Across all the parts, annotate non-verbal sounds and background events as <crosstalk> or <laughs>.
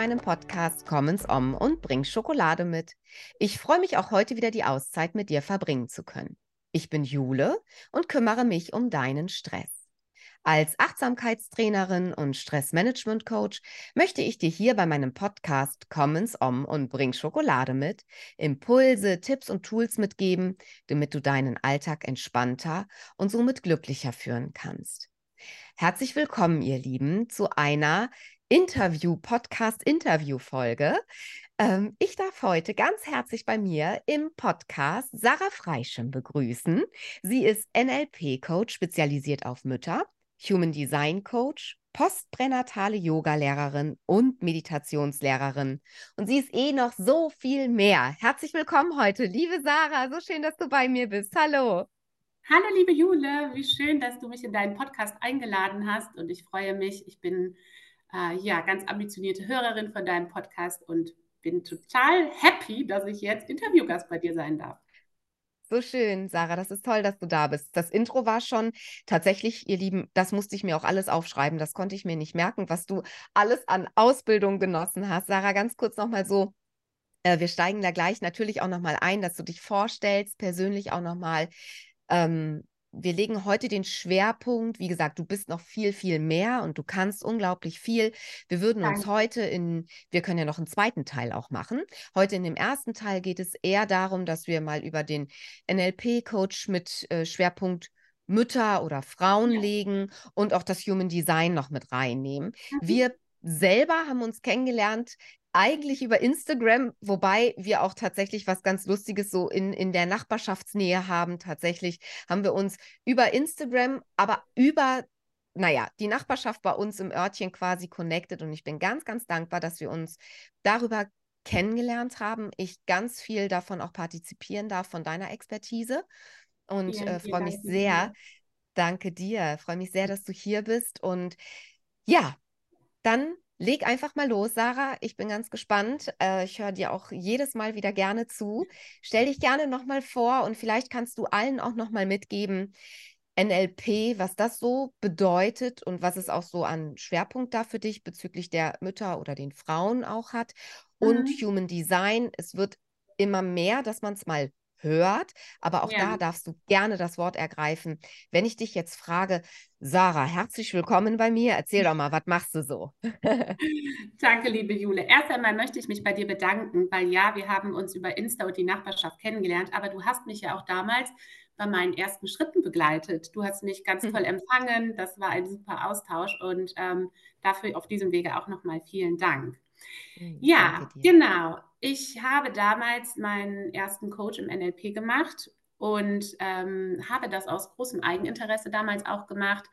meinem Podcast Komm ins Om und bring Schokolade mit. Ich freue mich auch heute wieder die Auszeit mit dir verbringen zu können. Ich bin Jule und kümmere mich um deinen Stress. Als Achtsamkeitstrainerin und Stressmanagement-Coach möchte ich dir hier bei meinem Podcast Komm ins Om und bring Schokolade mit, Impulse, Tipps und Tools mitgeben, damit du deinen Alltag entspannter und somit glücklicher führen kannst. Herzlich willkommen, ihr Lieben, zu einer Interview, Podcast-Interview-Folge. Ähm, ich darf heute ganz herzlich bei mir im Podcast Sarah Freischem begrüßen. Sie ist NLP-Coach, spezialisiert auf Mütter, Human Design Coach, postpränatale Yoga-Lehrerin und Meditationslehrerin. Und sie ist eh noch so viel mehr. Herzlich willkommen heute, liebe Sarah. So schön, dass du bei mir bist. Hallo. Hallo, liebe Jule. Wie schön, dass du mich in deinen Podcast eingeladen hast. Und ich freue mich. Ich bin äh, ja, ganz ambitionierte Hörerin von deinem Podcast und bin total happy, dass ich jetzt Interviewgast bei dir sein darf. So schön, Sarah. Das ist toll, dass du da bist. Das Intro war schon tatsächlich, ihr Lieben, das musste ich mir auch alles aufschreiben. Das konnte ich mir nicht merken, was du alles an Ausbildung genossen hast. Sarah, ganz kurz nochmal so. Äh, wir steigen da gleich natürlich auch nochmal ein, dass du dich vorstellst, persönlich auch nochmal. Ähm, wir legen heute den Schwerpunkt, wie gesagt, du bist noch viel, viel mehr und du kannst unglaublich viel. Wir würden Danke. uns heute in, wir können ja noch einen zweiten Teil auch machen. Heute in dem ersten Teil geht es eher darum, dass wir mal über den NLP-Coach mit äh, Schwerpunkt Mütter oder Frauen ja. legen und auch das Human Design noch mit reinnehmen. Mhm. Wir selber haben uns kennengelernt eigentlich über Instagram, wobei wir auch tatsächlich was ganz Lustiges so in, in der Nachbarschaftsnähe haben. Tatsächlich haben wir uns über Instagram, aber über, naja, die Nachbarschaft bei uns im Örtchen quasi connected und ich bin ganz, ganz dankbar, dass wir uns darüber kennengelernt haben. Ich ganz viel davon auch partizipieren darf, von deiner Expertise und äh, freue mich sehr. Danke dir. Freue mich sehr, dass du hier bist und ja, dann Leg einfach mal los, Sarah. Ich bin ganz gespannt. Äh, ich höre dir auch jedes Mal wieder gerne zu. Stell dich gerne nochmal vor und vielleicht kannst du allen auch nochmal mitgeben, NLP, was das so bedeutet und was es auch so an Schwerpunkt da für dich bezüglich der Mütter oder den Frauen auch hat. Und mhm. Human Design, es wird immer mehr, dass man es mal hört. Aber auch ja. da darfst du gerne das Wort ergreifen. Wenn ich dich jetzt frage, Sarah, herzlich willkommen bei mir. Erzähl doch mal, was machst du so? <laughs> Danke, liebe Jule. Erst einmal möchte ich mich bei dir bedanken, weil ja, wir haben uns über Insta und die Nachbarschaft kennengelernt, aber du hast mich ja auch damals bei meinen ersten Schritten begleitet. Du hast mich ganz toll empfangen. Das war ein super Austausch und ähm, dafür auf diesem Wege auch nochmal vielen Dank. Hm, ja, genau. Ich habe damals meinen ersten Coach im NLP gemacht und ähm, habe das aus großem Eigeninteresse damals auch gemacht,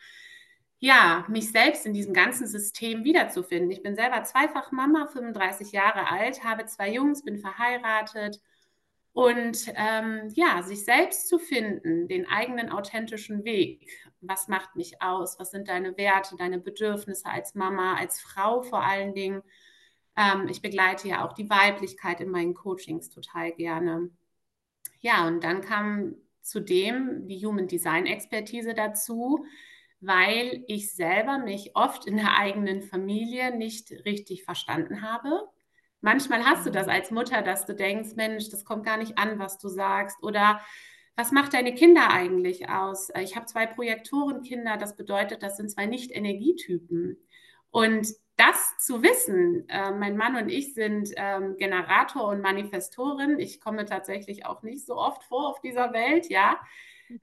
ja, mich selbst in diesem ganzen System wiederzufinden. Ich bin selber zweifach Mama, 35 Jahre alt, habe zwei Jungs, bin verheiratet und ähm, ja, sich selbst zu finden, den eigenen authentischen Weg. Was macht mich aus? Was sind deine Werte, deine Bedürfnisse als Mama, als Frau vor allen Dingen? Ähm, ich begleite ja auch die Weiblichkeit in meinen Coachings total gerne. Ja, und dann kam zudem die Human Design Expertise dazu, weil ich selber mich oft in der eigenen Familie nicht richtig verstanden habe. Manchmal hast du das mhm. als Mutter, dass du denkst, Mensch, das kommt gar nicht an, was du sagst. Oder was macht deine Kinder eigentlich aus? Ich habe zwei Projektorenkinder, das bedeutet, das sind zwei Nicht-Energietypen. Und das zu wissen, äh, mein Mann und ich sind ähm, Generator und Manifestorin. Ich komme tatsächlich auch nicht so oft vor auf dieser Welt, ja.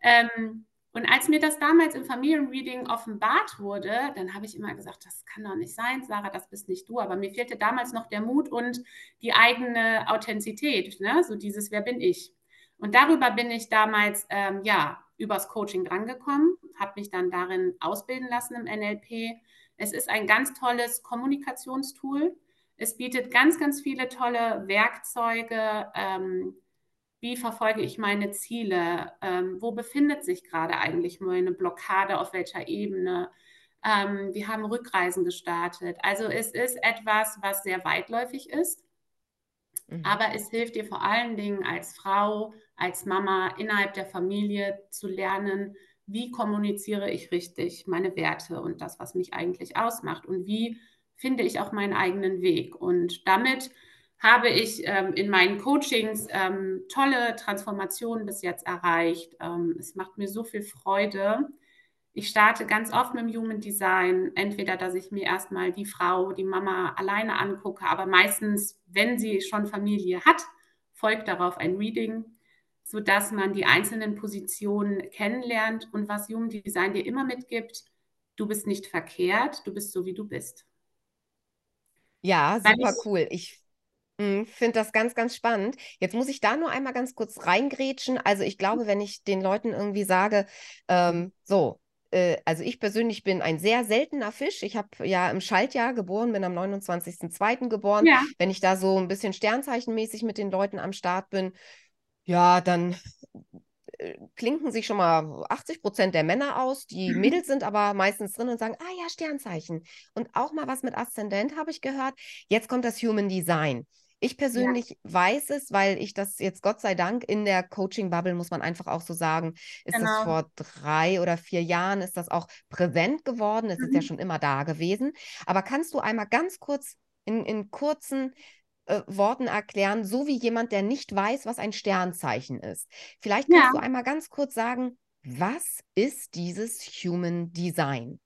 Ähm, und als mir das damals im Familienreading offenbart wurde, dann habe ich immer gesagt, das kann doch nicht sein, Sarah, das bist nicht du. Aber mir fehlte damals noch der Mut und die eigene Authentizität, ne? so dieses, wer bin ich? Und darüber bin ich damals, ähm, ja, übers Coaching drangekommen, habe mich dann darin ausbilden lassen im NLP es ist ein ganz tolles Kommunikationstool. Es bietet ganz, ganz viele tolle Werkzeuge. Ähm, wie verfolge ich meine Ziele? Ähm, wo befindet sich gerade eigentlich meine Blockade? Auf welcher Ebene? Ähm, wir haben Rückreisen gestartet. Also es ist etwas, was sehr weitläufig ist. Mhm. Aber es hilft dir vor allen Dingen als Frau, als Mama innerhalb der Familie zu lernen, wie kommuniziere ich richtig meine Werte und das, was mich eigentlich ausmacht und wie finde ich auch meinen eigenen Weg. Und damit habe ich ähm, in meinen Coachings ähm, tolle Transformationen bis jetzt erreicht. Ähm, es macht mir so viel Freude. Ich starte ganz oft mit dem Human Design, entweder, dass ich mir erstmal die Frau, die Mama alleine angucke, aber meistens, wenn sie schon Familie hat, folgt darauf ein Reading, sodass man die einzelnen Positionen kennenlernt und was Human Design dir immer mitgibt, du bist nicht verkehrt, du bist so, wie du bist. Ja, super ich, cool. Ich hm, finde das ganz, ganz spannend. Jetzt muss ich da nur einmal ganz kurz reingrätschen. Also ich glaube, wenn ich den Leuten irgendwie sage, ähm, so, äh, also ich persönlich bin ein sehr seltener Fisch. Ich habe ja im Schaltjahr geboren, bin am 29.02. geboren. Ja. Wenn ich da so ein bisschen sternzeichenmäßig mit den Leuten am Start bin, ja, dann äh, klinken sich schon mal 80 Prozent der Männer aus. Die mhm. Mädels sind aber meistens drin und sagen, ah ja, Sternzeichen. Und auch mal was mit Aszendent habe ich gehört. Jetzt kommt das Human Design. Ich persönlich ja. weiß es, weil ich das jetzt Gott sei Dank in der Coaching-Bubble, muss man einfach auch so sagen, ist genau. das vor drei oder vier Jahren, ist das auch präsent geworden. Es mhm. ist ja mhm. schon immer da gewesen. Aber kannst du einmal ganz kurz in, in kurzen äh, Worten erklären, so wie jemand, der nicht weiß, was ein Sternzeichen ist. Vielleicht kannst ja. du einmal ganz kurz sagen, was ist dieses Human Design?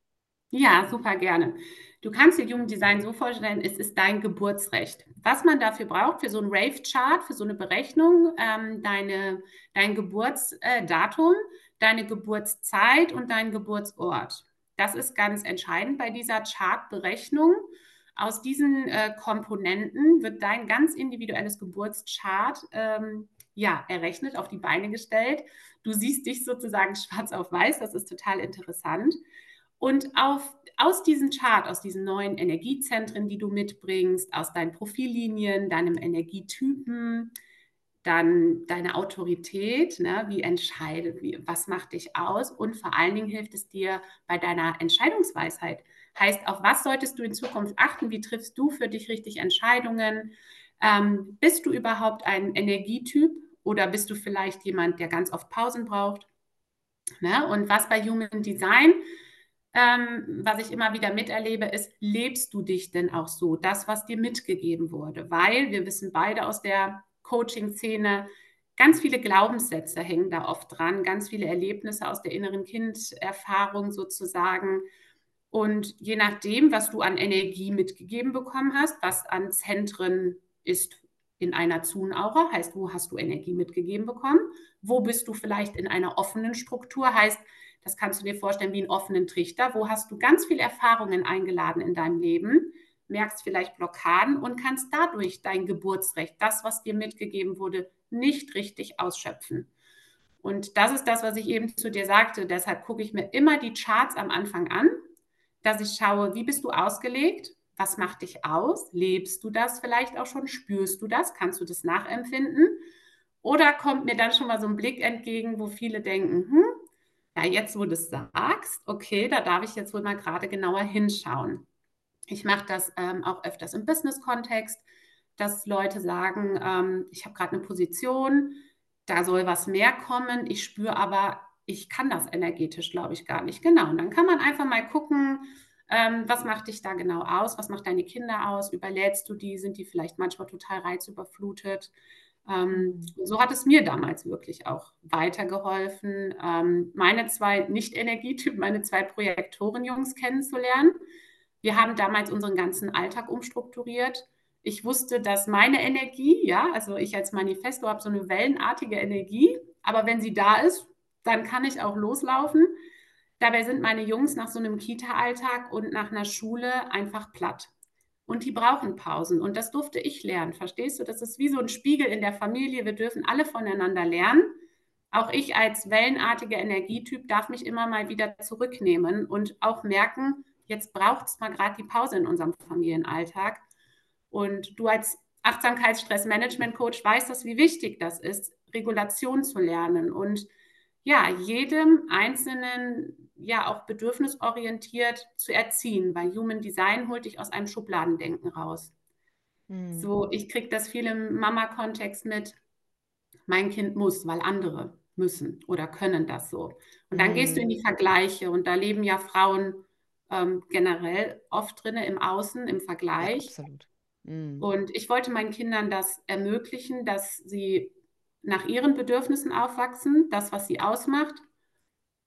Ja, super gerne. Du kannst dir Human Design so vorstellen, es ist dein Geburtsrecht. Was man dafür braucht, für so einen Rave-Chart, für so eine Berechnung, ähm, deine, dein Geburtsdatum, deine Geburtszeit und dein Geburtsort. Das ist ganz entscheidend bei dieser Chartberechnung. Aus diesen äh, Komponenten wird dein ganz individuelles Geburtschart ähm, ja, errechnet, auf die Beine gestellt. Du siehst dich sozusagen <laughs> schwarz auf weiß, das ist total interessant. Und auf, aus diesem Chart, aus diesen neuen Energiezentren, die du mitbringst, aus deinen Profillinien, deinem Energietypen, dann deine Autorität, ne, wie entscheidet, wie, was macht dich aus und vor allen Dingen hilft es dir bei deiner Entscheidungsweisheit. Heißt, auf was solltest du in Zukunft achten? Wie triffst du für dich richtig Entscheidungen? Ähm, bist du überhaupt ein Energietyp oder bist du vielleicht jemand, der ganz oft Pausen braucht? Ne? Und was bei Human Design ähm, was ich immer wieder miterlebe, ist, lebst du dich denn auch so, das, was dir mitgegeben wurde? Weil wir wissen beide aus der Coaching-Szene, ganz viele Glaubenssätze hängen da oft dran, ganz viele Erlebnisse aus der inneren Kinderfahrung sozusagen. Und je nachdem, was du an Energie mitgegeben bekommen hast, was an Zentren ist in einer Zun-Aura, heißt, wo hast du Energie mitgegeben bekommen? Wo bist du vielleicht in einer offenen Struktur, heißt, das kannst du dir vorstellen wie einen offenen Trichter. Wo hast du ganz viele Erfahrungen eingeladen in deinem Leben, merkst vielleicht Blockaden und kannst dadurch dein Geburtsrecht, das, was dir mitgegeben wurde, nicht richtig ausschöpfen. Und das ist das, was ich eben zu dir sagte. Deshalb gucke ich mir immer die Charts am Anfang an, dass ich schaue, wie bist du ausgelegt? Was macht dich aus? Lebst du das vielleicht auch schon? Spürst du das? Kannst du das nachempfinden? Oder kommt mir dann schon mal so ein Blick entgegen, wo viele denken, hm, ja, jetzt wo du es sagst, okay, da darf ich jetzt wohl mal gerade genauer hinschauen. Ich mache das ähm, auch öfters im Business-Kontext, dass Leute sagen, ähm, ich habe gerade eine Position, da soll was mehr kommen, ich spüre aber, ich kann das energetisch, glaube ich, gar nicht. Genau, und dann kann man einfach mal gucken, ähm, was macht dich da genau aus, was macht deine Kinder aus, überlädst du die, sind die vielleicht manchmal total reizüberflutet. Ähm, so hat es mir damals wirklich auch weitergeholfen, ähm, meine zwei Nicht-Energietypen, meine zwei Projektoren-Jungs kennenzulernen. Wir haben damals unseren ganzen Alltag umstrukturiert. Ich wusste, dass meine Energie, ja, also ich als Manifesto habe so eine wellenartige Energie, aber wenn sie da ist, dann kann ich auch loslaufen. Dabei sind meine Jungs nach so einem Kita-Alltag und nach einer Schule einfach platt und die brauchen Pausen. Und das durfte ich lernen. Verstehst du? Das ist wie so ein Spiegel in der Familie. Wir dürfen alle voneinander lernen. Auch ich als wellenartiger Energietyp darf mich immer mal wieder zurücknehmen und auch merken, jetzt braucht es mal gerade die Pause in unserem Familienalltag. Und du als Achtsamkeitsstressmanagement-Coach weißt das, wie wichtig das ist, Regulation zu lernen und ja, jedem Einzelnen ja auch bedürfnisorientiert zu erziehen, weil Human Design holt dich aus einem Schubladendenken raus. Hm. So, ich kriege das viel im Mama-Kontext mit, mein Kind muss, weil andere müssen oder können das so. Und dann hm. gehst du in die hm. Vergleiche und da leben ja Frauen ähm, generell oft drin im Außen, im Vergleich. Ja, absolut. Mhm. Und ich wollte meinen Kindern das ermöglichen, dass sie nach ihren Bedürfnissen aufwachsen, das, was sie ausmacht.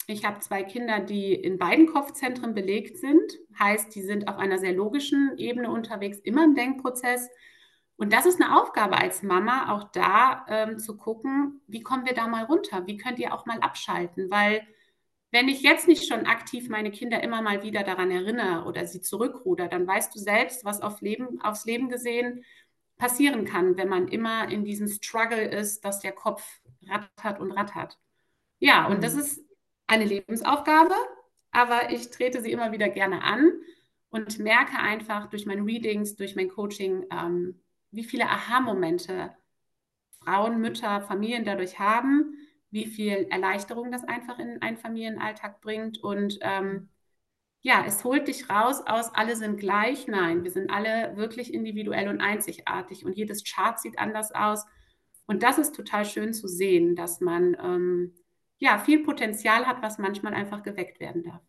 Ich habe zwei Kinder, die in beiden Kopfzentren belegt sind. Heißt, die sind auf einer sehr logischen Ebene unterwegs, immer im Denkprozess. Und das ist eine Aufgabe als Mama, auch da ähm, zu gucken, wie kommen wir da mal runter? Wie könnt ihr auch mal abschalten? Weil wenn ich jetzt nicht schon aktiv meine Kinder immer mal wieder daran erinnere oder sie zurückruder, dann weißt du selbst, was auf Leben, aufs Leben gesehen passieren kann, wenn man immer in diesem Struggle ist, dass der Kopf rattert und rattert. Ja, und mhm. das ist eine Lebensaufgabe, aber ich trete sie immer wieder gerne an und merke einfach durch meine Readings, durch mein Coaching, ähm, wie viele Aha-Momente Frauen, Mütter, Familien dadurch haben, wie viel Erleichterung das einfach in einen Familienalltag bringt. Und ähm, ja, es holt dich raus aus, alle sind gleich. Nein, wir sind alle wirklich individuell und einzigartig und jedes Chart sieht anders aus. Und das ist total schön zu sehen, dass man ähm, ja viel Potenzial hat, was manchmal einfach geweckt werden darf.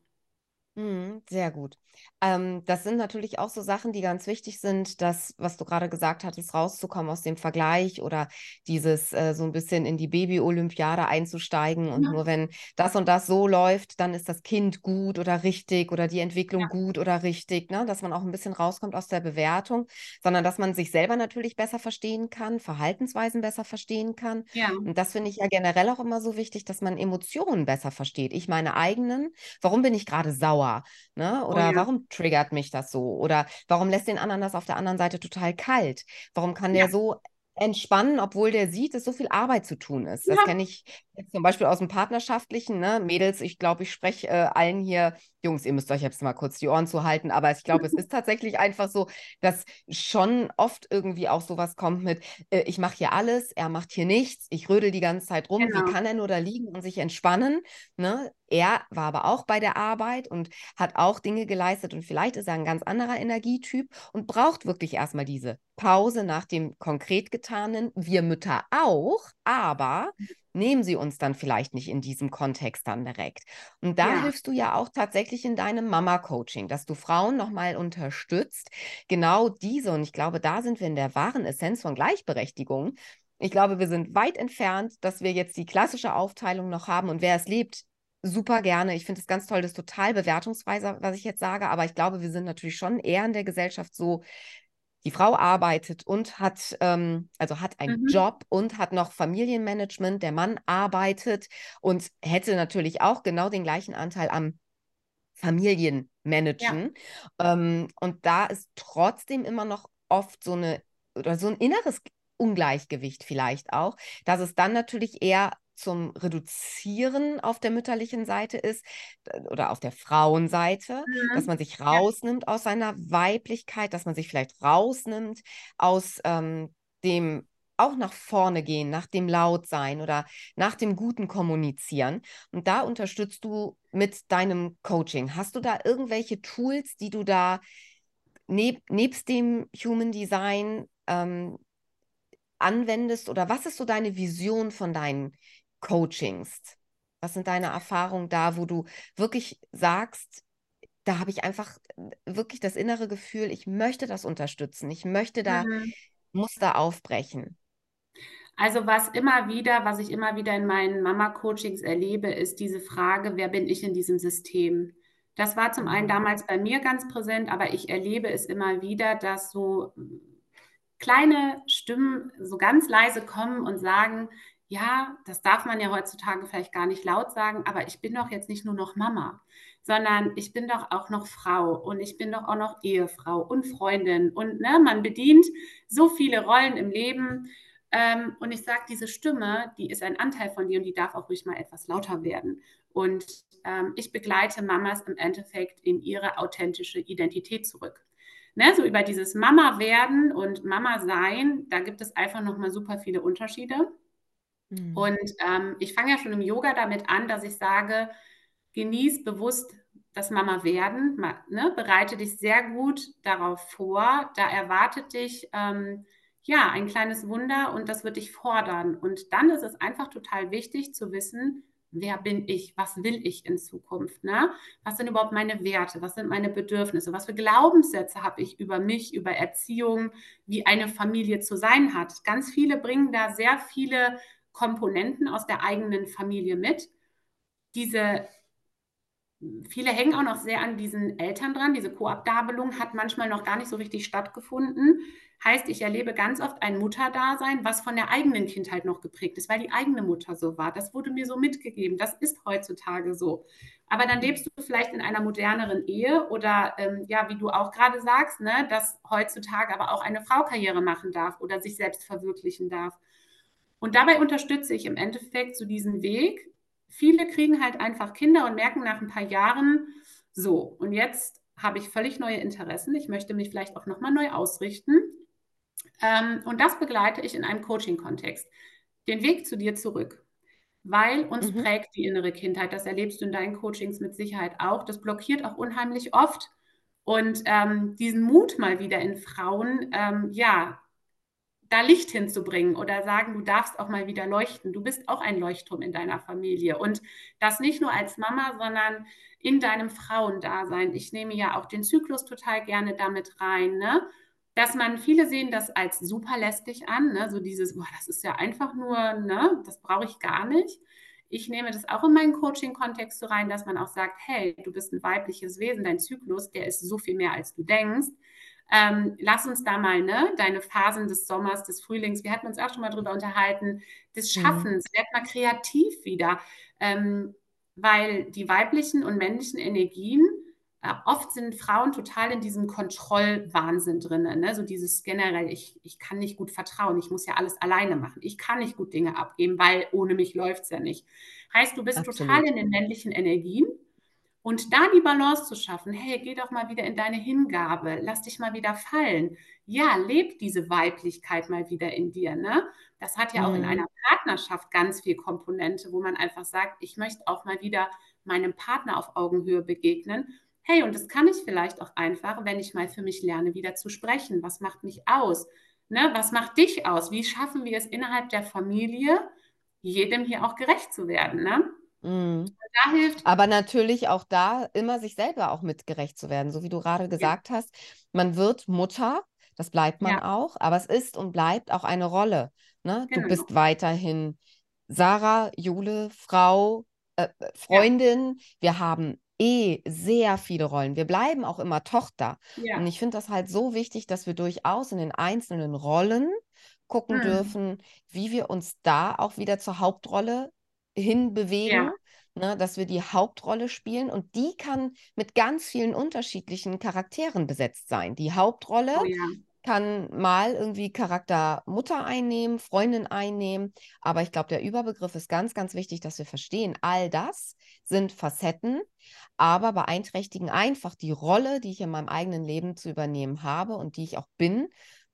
Mhm, sehr gut. Ähm, das sind natürlich auch so Sachen, die ganz wichtig sind, das, was du gerade gesagt hattest, rauszukommen aus dem Vergleich oder dieses äh, so ein bisschen in die Baby-Olympiade einzusteigen und ja. nur wenn das und das so läuft, dann ist das Kind gut oder richtig oder die Entwicklung ja. gut oder richtig, ne? dass man auch ein bisschen rauskommt aus der Bewertung, sondern dass man sich selber natürlich besser verstehen kann, Verhaltensweisen besser verstehen kann. Ja. Und das finde ich ja generell auch immer so wichtig, dass man Emotionen besser versteht. Ich meine eigenen, warum bin ich gerade sauer? Sauer? Ne? Oh oder oh, ja. warum triggert mich das so? Oder warum lässt den anderen das auf der anderen Seite total kalt? Warum kann der so entspannen, obwohl der sieht, dass so viel Arbeit zu tun ist. Das ja. kenne ich jetzt zum Beispiel aus dem Partnerschaftlichen. Ne? Mädels, ich glaube, ich spreche äh, allen hier, Jungs, ihr müsst euch jetzt mal kurz die Ohren zu halten, aber ich glaube, es <laughs> ist tatsächlich einfach so, dass schon oft irgendwie auch sowas kommt mit, äh, ich mache hier alles, er macht hier nichts, ich rödel die ganze Zeit rum, genau. wie kann er nur da liegen und sich entspannen? Ne? Er war aber auch bei der Arbeit und hat auch Dinge geleistet und vielleicht ist er ein ganz anderer Energietyp und braucht wirklich erstmal diese Pause nach dem konkret getanen. Wir Mütter auch, aber nehmen sie uns dann vielleicht nicht in diesem Kontext dann direkt. Und da ja. hilfst du ja auch tatsächlich in deinem Mama-Coaching, dass du Frauen nochmal unterstützt, genau diese, und ich glaube, da sind wir in der wahren Essenz von Gleichberechtigung. Ich glaube, wir sind weit entfernt, dass wir jetzt die klassische Aufteilung noch haben und wer es lebt, super gerne. Ich finde es ganz toll, das ist total bewertungsweise, was ich jetzt sage, aber ich glaube, wir sind natürlich schon eher in der Gesellschaft so, die Frau arbeitet und hat, ähm, also hat einen mhm. Job und hat noch Familienmanagement, der Mann arbeitet und hätte natürlich auch genau den gleichen Anteil am Familienmanagen. Ja. Ähm, und da ist trotzdem immer noch oft so eine oder so ein inneres Ungleichgewicht vielleicht auch, dass es dann natürlich eher zum Reduzieren auf der mütterlichen Seite ist oder auf der Frauenseite, mhm. dass man sich rausnimmt aus seiner Weiblichkeit, dass man sich vielleicht rausnimmt aus ähm, dem auch nach vorne gehen, nach dem Lautsein oder nach dem guten Kommunizieren. Und da unterstützt du mit deinem Coaching. Hast du da irgendwelche Tools, die du da neb nebst dem Human Design ähm, anwendest? Oder was ist so deine Vision von deinen Coachings? Was sind deine Erfahrungen da, wo du wirklich sagst, da habe ich einfach wirklich das innere Gefühl, ich möchte das unterstützen, ich möchte da mhm. Muster aufbrechen? Also was immer wieder, was ich immer wieder in meinen Mama-Coachings erlebe, ist diese Frage, wer bin ich in diesem System? Das war zum einen mhm. damals bei mir ganz präsent, aber ich erlebe es immer wieder, dass so kleine Stimmen so ganz leise kommen und sagen, ja, das darf man ja heutzutage vielleicht gar nicht laut sagen, aber ich bin doch jetzt nicht nur noch Mama, sondern ich bin doch auch noch Frau und ich bin doch auch noch Ehefrau und Freundin und ne, man bedient so viele Rollen im Leben. Ähm, und ich sage, diese Stimme, die ist ein Anteil von dir und die darf auch ruhig mal etwas lauter werden. Und ähm, ich begleite Mamas im Endeffekt in ihre authentische Identität zurück. Ne, so über dieses Mama werden und Mama sein, da gibt es einfach nochmal super viele Unterschiede. Mhm. Und ähm, ich fange ja schon im Yoga damit an, dass ich sage, genieß bewusst das Mama werden, ne? bereite dich sehr gut darauf vor. Da erwartet dich ähm, ja ein kleines Wunder und das wird dich fordern. Und dann ist es einfach total wichtig zu wissen, wer bin ich, was will ich in Zukunft, ne? Was sind überhaupt meine Werte, was sind meine Bedürfnisse, was für Glaubenssätze habe ich über mich, über Erziehung, wie eine Familie zu sein hat. Ganz viele bringen da sehr viele Komponenten aus der eigenen Familie mit. Diese viele hängen auch noch sehr an diesen Eltern dran. Diese Koabgabelung hat manchmal noch gar nicht so richtig stattgefunden. Heißt, ich erlebe ganz oft ein Mutterdasein, was von der eigenen Kindheit noch geprägt ist, weil die eigene Mutter so war. Das wurde mir so mitgegeben. Das ist heutzutage so. Aber dann lebst du vielleicht in einer moderneren Ehe oder ähm, ja, wie du auch gerade sagst, ne, dass heutzutage aber auch eine Frau Karriere machen darf oder sich selbst verwirklichen darf. Und dabei unterstütze ich im Endeffekt so diesen Weg, viele kriegen halt einfach Kinder und merken nach ein paar Jahren, so, und jetzt habe ich völlig neue Interessen. Ich möchte mich vielleicht auch nochmal neu ausrichten. Ähm, und das begleite ich in einem Coaching-Kontext. Den Weg zu dir zurück. Weil uns mhm. prägt die innere Kindheit. Das erlebst du in deinen Coachings mit Sicherheit auch. Das blockiert auch unheimlich oft. Und ähm, diesen Mut mal wieder in Frauen, ähm, ja, da Licht hinzubringen oder sagen, du darfst auch mal wieder leuchten. Du bist auch ein Leuchtturm in deiner Familie. Und das nicht nur als Mama, sondern in deinem Frauendasein. Ich nehme ja auch den Zyklus total gerne damit rein. Ne? Dass man, viele sehen das als super lästig an, ne? so dieses, boah, das ist ja einfach nur, ne? das brauche ich gar nicht. Ich nehme das auch in meinen Coaching-Kontext so rein, dass man auch sagt, hey, du bist ein weibliches Wesen, dein Zyklus, der ist so viel mehr, als du denkst. Ähm, lass uns da mal, ne, deine Phasen des Sommers, des Frühlings, wir hatten uns auch schon mal drüber unterhalten, des mhm. Schaffens, mhm. werd mal kreativ wieder. Ähm, weil die weiblichen und männlichen Energien, äh, oft sind Frauen total in diesem Kontrollwahnsinn drin. Ne? So dieses generell, ich, ich kann nicht gut vertrauen, ich muss ja alles alleine machen. Ich kann nicht gut Dinge abgeben, weil ohne mich läuft es ja nicht. Heißt, du bist Absolut. total in den männlichen Energien und da die Balance zu schaffen, hey, geh doch mal wieder in deine Hingabe, lass dich mal wieder fallen. Ja, leb diese Weiblichkeit mal wieder in dir. Ne? Das hat ja mhm. auch in mhm. einer Partnerschaft ganz viel Komponente, wo man einfach sagt, ich möchte auch mal wieder meinem Partner auf Augenhöhe begegnen. Hey, und das kann ich vielleicht auch einfach, wenn ich mal für mich lerne, wieder zu sprechen. Was macht mich aus? Ne? Was macht dich aus? Wie schaffen wir es innerhalb der Familie, jedem hier auch gerecht zu werden? Ne? Mhm. Da hilft. Aber natürlich auch da immer sich selber auch mitgerecht zu werden, so wie du gerade gesagt ja. hast. Man wird Mutter, das bleibt man ja. auch, aber es ist und bleibt auch eine Rolle. Ne? Genau. Du bist weiterhin Sarah, Jule, Frau, äh, Freundin. Ja. Wir haben eh sehr viele Rollen. Wir bleiben auch immer Tochter. Und ich finde das halt so wichtig, dass wir durchaus in den einzelnen Rollen gucken hm. dürfen, wie wir uns da auch wieder zur Hauptrolle hinbewegen. Ja. Ne, dass wir die Hauptrolle spielen und die kann mit ganz vielen unterschiedlichen Charakteren besetzt sein. Die Hauptrolle oh ja. kann mal irgendwie Charakter Mutter einnehmen, Freundin einnehmen, aber ich glaube, der Überbegriff ist ganz, ganz wichtig, dass wir verstehen, all das sind Facetten, aber beeinträchtigen einfach die Rolle, die ich in meinem eigenen Leben zu übernehmen habe und die ich auch bin.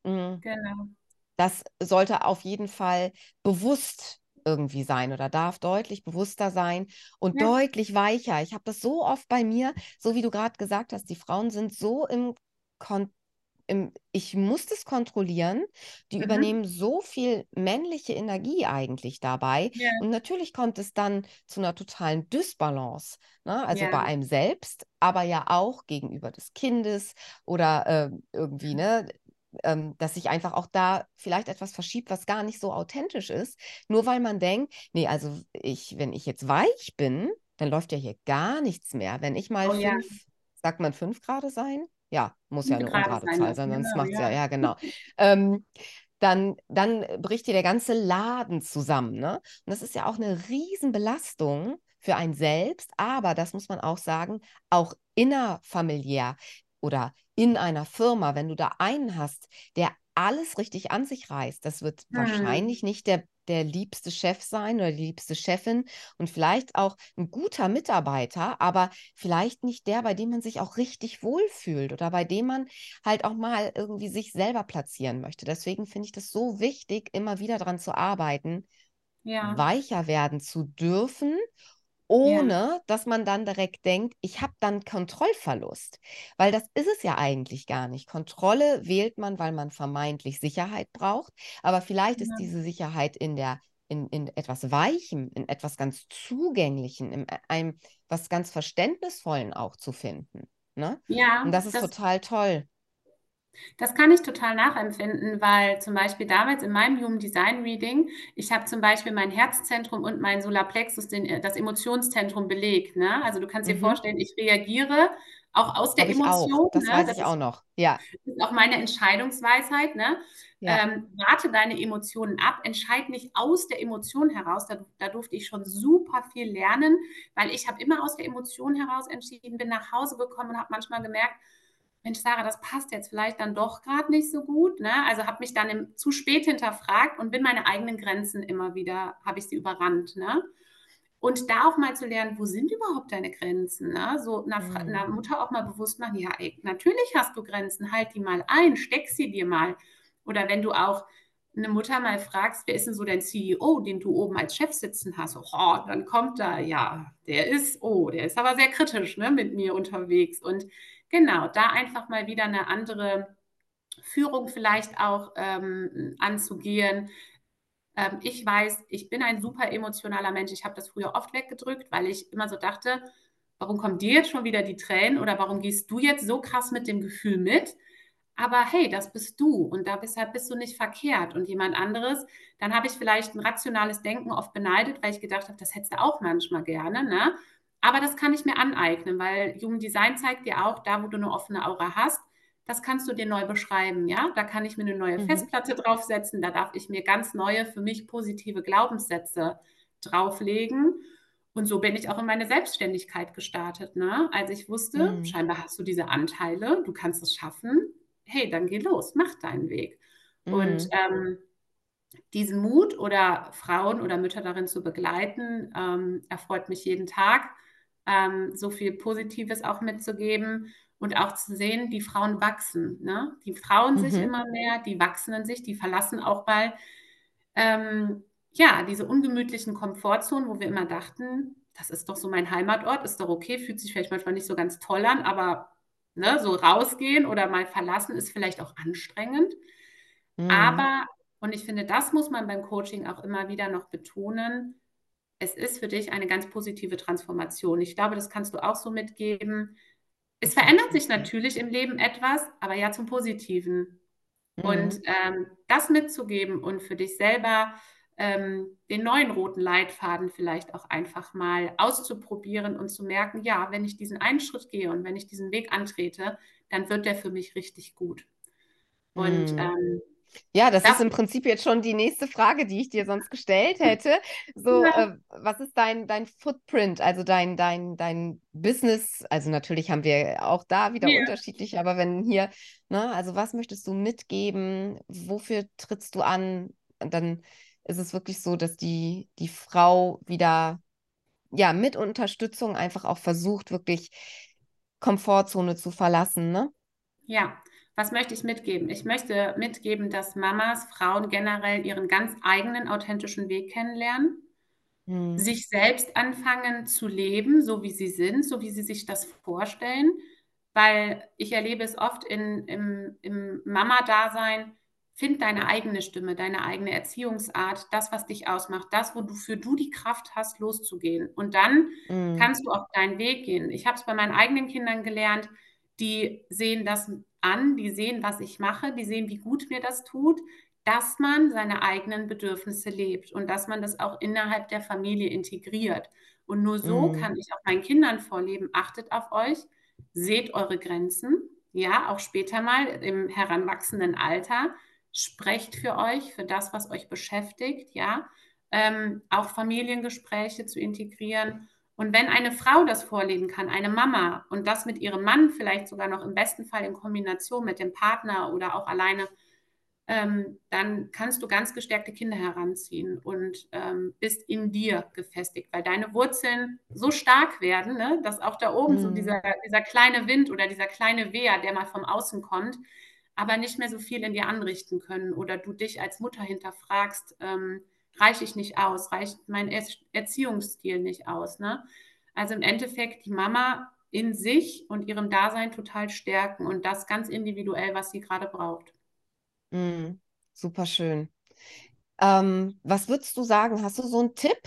Mm, genau. Das sollte auf jeden Fall bewusst irgendwie sein oder darf deutlich bewusster sein und ja. deutlich weicher. Ich habe das so oft bei mir, so wie du gerade gesagt hast, die Frauen sind so im, Kon im ich muss das kontrollieren. Die mhm. übernehmen so viel männliche Energie eigentlich dabei. Ja. Und natürlich kommt es dann zu einer totalen Dysbalance. Ne? Also ja. bei einem selbst, aber ja auch gegenüber des Kindes oder äh, irgendwie, ne? Ähm, dass sich einfach auch da vielleicht etwas verschiebt, was gar nicht so authentisch ist, nur weil man denkt, nee, also ich, wenn ich jetzt weich bin, dann läuft ja hier gar nichts mehr. Wenn ich mal oh, fünf, ja. sagt man fünf Grad sein? Ja, muss ja eine ungerade Zahl sein, sonst genau, macht es ja. ja, ja, genau. <laughs> ähm, dann, dann bricht dir der ganze Laden zusammen. Ne? Und das ist ja auch eine Riesenbelastung für einen selbst, aber das muss man auch sagen, auch innerfamiliär oder in einer Firma, wenn du da einen hast, der alles richtig an sich reißt, das wird hm. wahrscheinlich nicht der, der liebste Chef sein oder die liebste Chefin und vielleicht auch ein guter Mitarbeiter, aber vielleicht nicht der, bei dem man sich auch richtig wohlfühlt oder bei dem man halt auch mal irgendwie sich selber platzieren möchte. Deswegen finde ich das so wichtig, immer wieder daran zu arbeiten, ja. weicher werden zu dürfen ohne ja. dass man dann direkt denkt, ich habe dann Kontrollverlust. Weil das ist es ja eigentlich gar nicht. Kontrolle wählt man, weil man vermeintlich Sicherheit braucht, aber vielleicht ja. ist diese Sicherheit in der in, in etwas Weichem, in etwas ganz Zugänglichen, in einem was ganz Verständnisvollen auch zu finden. Ne? Ja, Und das ist das total toll. Das kann ich total nachempfinden, weil zum Beispiel damals in meinem Human Design Reading, ich habe zum Beispiel mein Herzzentrum und mein Solarplexus, den, das Emotionszentrum belegt. Ne? Also du kannst dir Mhm. vorstellen, ich reagiere auch aus der ich auch. Emotion. Das Ne? weiß Das ich auch ist, noch. Ja, ist auch meine Entscheidungsweisheit. Ne? ja. Ähm, warte deine Emotionen ab, entscheid nicht aus der Emotion heraus. Da, da durfte ich schon super viel lernen, weil ich habe immer aus der Emotion heraus entschieden, bin nach Hause gekommen und habe manchmal gemerkt, Mensch, Sarah, das passt jetzt vielleicht dann doch gerade nicht so gut. Ne? Also habe mich dann im, zu spät hinterfragt und bin meine eigenen Grenzen immer wieder, habe ich sie überrannt. Ne? Und da auch mal zu lernen, wo sind überhaupt deine Grenzen? Ne? So einer, Mhm. einer Mutter auch mal bewusst machen, ja, ey, natürlich hast du Grenzen, halt die mal ein, steck sie dir mal. Oder wenn du auch eine Mutter mal fragst, wer ist denn so dein CEO, den du oben als Chef sitzen hast? Oh, dann kommt da, ja, der ist, oh, der ist aber sehr kritisch ne, mit mir unterwegs. Und genau, da einfach mal wieder eine andere Führung vielleicht auch ähm, anzugehen. Ähm, ich weiß, ich bin ein super emotionaler Mensch. Ich habe das früher oft weggedrückt, weil ich immer so dachte, warum kommen dir jetzt schon wieder die Tränen oder warum gehst du jetzt so krass mit dem Gefühl mit? Aber hey, das bist du und da deshalb bist du nicht verkehrt und jemand anderes, dann habe ich vielleicht ein rationales Denken oft beneidet, weil ich gedacht habe, das hättest du auch manchmal gerne, ne? Aber das kann ich mir aneignen, weil Human Design zeigt dir auch, da wo du eine offene Aura hast, das kannst du dir neu beschreiben, ja? Da kann ich mir eine neue Mhm. Festplatte draufsetzen, da darf ich mir ganz neue, für mich positive Glaubenssätze drauflegen. Und so bin ich auch in meine Selbstständigkeit gestartet, ne? Als ich wusste, Mhm. scheinbar hast du diese Anteile, du kannst es schaffen. Hey, dann geh los, mach deinen Weg. Und Mhm. ähm, diesen Mut oder Frauen oder Mütter darin zu begleiten, ähm, erfreut mich jeden Tag, ähm, so viel Positives auch mitzugeben und auch zu sehen, die Frauen wachsen. Ne? Die trauen sich Mhm. immer mehr, die wachsen in sich, die verlassen auch mal ähm, ja, diese ungemütlichen Komfortzonen, wo wir immer dachten, das ist doch so mein Heimatort, ist doch okay, fühlt sich vielleicht manchmal nicht so ganz toll an, aber ne, so rausgehen oder mal verlassen ist vielleicht auch anstrengend. Mhm. Aber, und ich finde, das muss man beim Coaching auch immer wieder noch betonen, es ist für dich eine ganz positive Transformation. Ich glaube, das kannst du auch so mitgeben. Es verändert sich natürlich im Leben etwas, aber ja zum Positiven. Und Mhm. ähm, das mitzugeben und für dich selber ähm, den neuen roten Leitfaden vielleicht auch einfach mal auszuprobieren und zu merken, ja, wenn ich diesen einen Schritt gehe und wenn ich diesen Weg antrete, dann wird der für mich richtig gut. Und Mhm. ähm, Ja, das ist das im Prinzip jetzt schon die nächste Frage, die ich dir sonst gestellt hätte. So, ja, äh, was ist dein, dein Footprint, also dein, dein, dein Business? Also natürlich haben wir auch da wieder ja, unterschiedlich, aber wenn hier, ne, also was möchtest du mitgeben? Wofür trittst du an? Und dann ist es wirklich so, dass die, die Frau wieder, ja, mit Unterstützung einfach auch versucht, wirklich Komfortzone zu verlassen, ne? ja. Was möchte ich mitgeben? Ich möchte mitgeben, dass Mamas, Frauen generell ihren ganz eigenen authentischen Weg kennenlernen Mhm. sich selbst anfangen zu leben, so wie sie sind, so wie sie sich das vorstellen. Weil ich erlebe es oft in, im, im Mama-Dasein, find deine eigene Stimme, deine eigene Erziehungsart, das, was dich ausmacht, das, wofür du die Kraft hast, loszugehen. Und dann Mhm. kannst du auch deinen Weg gehen. Ich habe es bei meinen eigenen Kindern gelernt, die sehen das an, die sehen, was ich mache, die sehen, wie gut mir das tut dass man seine eigenen Bedürfnisse lebt und dass man das auch innerhalb der Familie integriert. Und nur so Mhm. kann ich auch meinen Kindern vorleben, achtet auf euch, seht eure Grenzen, ja, auch später mal im heranwachsenden Alter, sprecht für euch, für das, was euch beschäftigt, ja, ähm, auch Familiengespräche zu integrieren. Und wenn eine Frau das vorleben kann, eine Mama, und das mit ihrem Mann vielleicht sogar noch im besten Fall in Kombination mit dem Partner oder auch alleine ähm, dann kannst du ganz gestärkte Kinder heranziehen und ähm, bist in dir gefestigt, weil deine Wurzeln so stark werden, ne, dass auch da oben so Mhm. dieser, dieser kleine Wind oder dieser kleine Wehr, der mal vom Außen kommt, aber nicht mehr so viel in dir anrichten können oder du dich als Mutter hinterfragst, ähm, reiche ich nicht aus, reicht mein er Erziehungsstil nicht aus. Ne? Also im Endeffekt die Mama in sich und ihrem Dasein total stärken und das ganz individuell, was sie gerade braucht. Mhm. Super schön. Ähm, was würdest du sagen? Hast du so einen Tipp,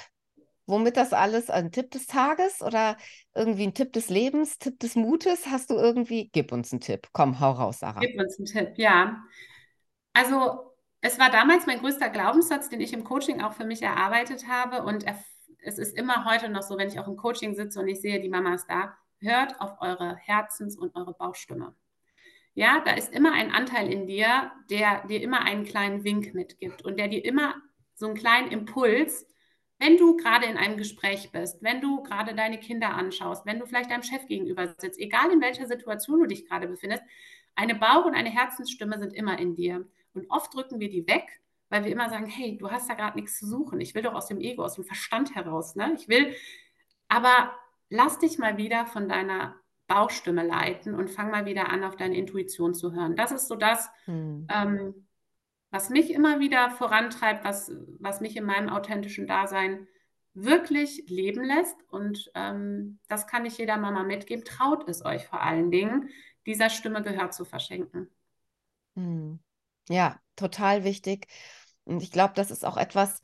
womit das alles, ein Tipp des Tages oder irgendwie ein Tipp des Lebens, Tipp des Mutes? Hast du irgendwie, gib uns einen Tipp. Komm, hau raus, Sarah. Gib uns einen Tipp, ja. Also es war damals mein größter Glaubenssatz, den ich im Coaching auch für mich erarbeitet habe. Und es ist immer heute noch so, wenn ich auch im Coaching sitze und ich sehe die Mamas da, hört auf eure Herzens- und eure Bauchstimme. Ja, da ist immer ein Anteil in dir, der dir immer einen kleinen Wink mitgibt und der dir immer so einen kleinen Impuls, wenn du gerade in einem Gespräch bist, wenn du gerade deine Kinder anschaust, wenn du vielleicht deinem Chef gegenüber sitzt, egal in welcher Situation du dich gerade befindest, eine Bauch- und eine Herzensstimme sind immer in dir. Und oft drücken wir die weg, weil wir immer sagen, hey, du hast da gerade nichts zu suchen. Ich will doch aus dem Ego, aus dem Verstand heraus. Ne? Ich will, aber lass dich mal wieder von deiner Bauchstimme leiten und fang mal wieder an, auf deine Intuition zu hören. Das ist so das, hm. ähm, was mich immer wieder vorantreibt, was, was mich in meinem authentischen Dasein wirklich leben lässt. Und ähm, das kann ich jeder Mama mitgeben. Traut es euch vor allen Dingen, dieser Stimme Gehör zu verschenken. Hm. Ja, total wichtig. Und ich glaube, das ist auch etwas,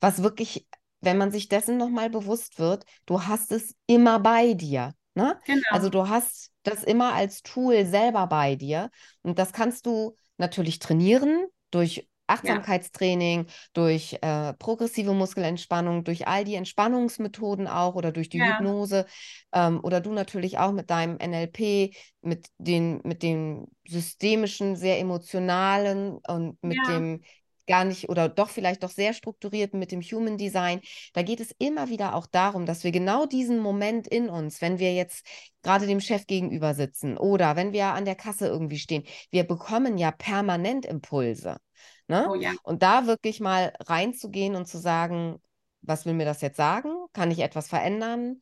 was wirklich, wenn man sich dessen nochmal bewusst wird, du hast es immer bei dir. Ne? Genau. Also du hast das immer als Tool selber bei dir. Und das kannst du natürlich trainieren durch Achtsamkeitstraining, ja. durch äh, progressive Muskelentspannung, durch all die Entspannungsmethoden auch oder durch die ja. Hypnose ähm, oder du natürlich auch mit deinem NLP, mit den, mit dem systemischen, sehr emotionalen und mit ja. dem gar nicht oder doch vielleicht doch sehr strukturiert mit dem Human Design. Da geht es immer wieder auch darum, dass wir genau diesen Moment in uns, wenn wir jetzt gerade dem Chef gegenüber sitzen oder wenn wir an der Kasse irgendwie stehen, wir bekommen ja permanent Impulse. Ne? Oh, ja. Und da wirklich mal reinzugehen und zu sagen, was will mir das jetzt sagen? Kann ich etwas verändern?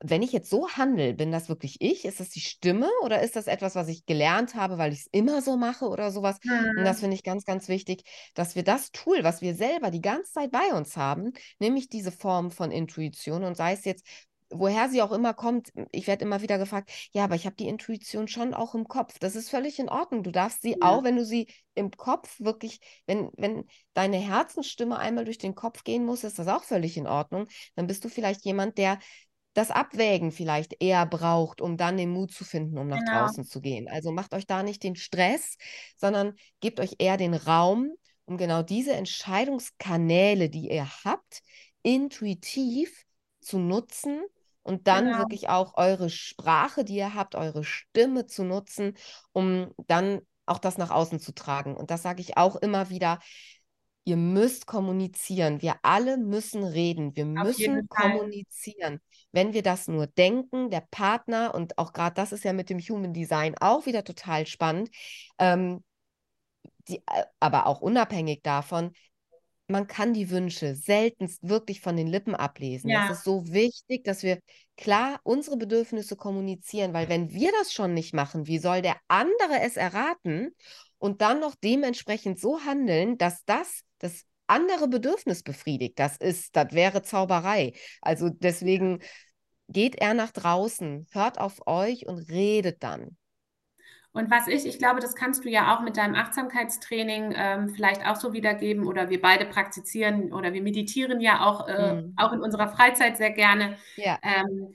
wenn ich jetzt so handle, bin das wirklich ich? Ist das die Stimme oder ist das etwas, was ich gelernt habe, weil ich es immer so mache oder sowas? Mhm. Und das finde ich ganz, ganz wichtig, dass wir das Tool, was wir selber die ganze Zeit bei uns haben, nämlich diese Form von Intuition und sei es jetzt woher sie auch immer kommt, ich werde immer wieder gefragt, ja, aber ich habe die Intuition schon auch im Kopf. Das ist völlig in Ordnung. Du darfst sie ja. auch, wenn du sie im Kopf wirklich, wenn, wenn deine Herzensstimme einmal durch den Kopf gehen muss, ist das auch völlig in Ordnung. Dann bist du vielleicht jemand, der das Abwägen vielleicht eher braucht, um dann den Mut zu finden, um nach genau. draußen zu gehen. Also macht euch da nicht den Stress, sondern gebt euch eher den Raum, um genau diese Entscheidungskanäle, die ihr habt, intuitiv zu nutzen und dann genau. wirklich auch eure Sprache, die ihr habt, eure Stimme zu nutzen, um dann auch das nach außen zu tragen. Und das sage ich auch immer wieder. Ihr müsst kommunizieren. Wir alle müssen reden. Wir Auf müssen kommunizieren. Wenn wir das nur denken, der Partner, und auch gerade das ist ja mit dem Human Design auch wieder total spannend, ähm, die, äh, aber auch unabhängig davon, man kann die Wünsche seltenst wirklich von den Lippen ablesen. Ja. Das ist so wichtig, dass wir klar unsere Bedürfnisse kommunizieren, weil wenn wir das schon nicht machen, wie soll der andere es erraten und dann noch dementsprechend so handeln, dass das das andere Bedürfnis befriedigt. Das ist, das wäre Zauberei. Also deswegen geht er nach draußen, hört auf euch und redet dann. Und was ich, ich glaube, das kannst du ja auch mit deinem Achtsamkeitstraining ähm, vielleicht auch so wiedergeben oder wir beide praktizieren oder wir meditieren ja auch, äh, mhm. auch in unserer Freizeit sehr gerne. Ja. Ähm,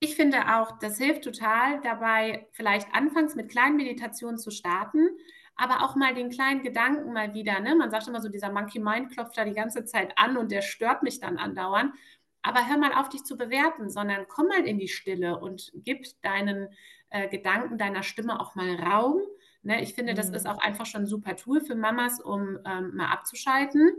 ich finde auch, das hilft total dabei, vielleicht anfangs mit kleinen Meditationen zu starten, aber auch mal den kleinen Gedanken mal wieder, ne? Man sagt immer so, dieser Monkey Mind klopft da die ganze Zeit an und der stört mich dann andauernd. Aber hör mal auf, dich zu bewerten, sondern komm mal in die Stille und gib deinen äh, Gedanken, deiner Stimme auch mal Raum. Ne? Ich finde, das ist mhm. auch einfach schon ein super Tool für Mamas, um ähm, mal abzuschalten.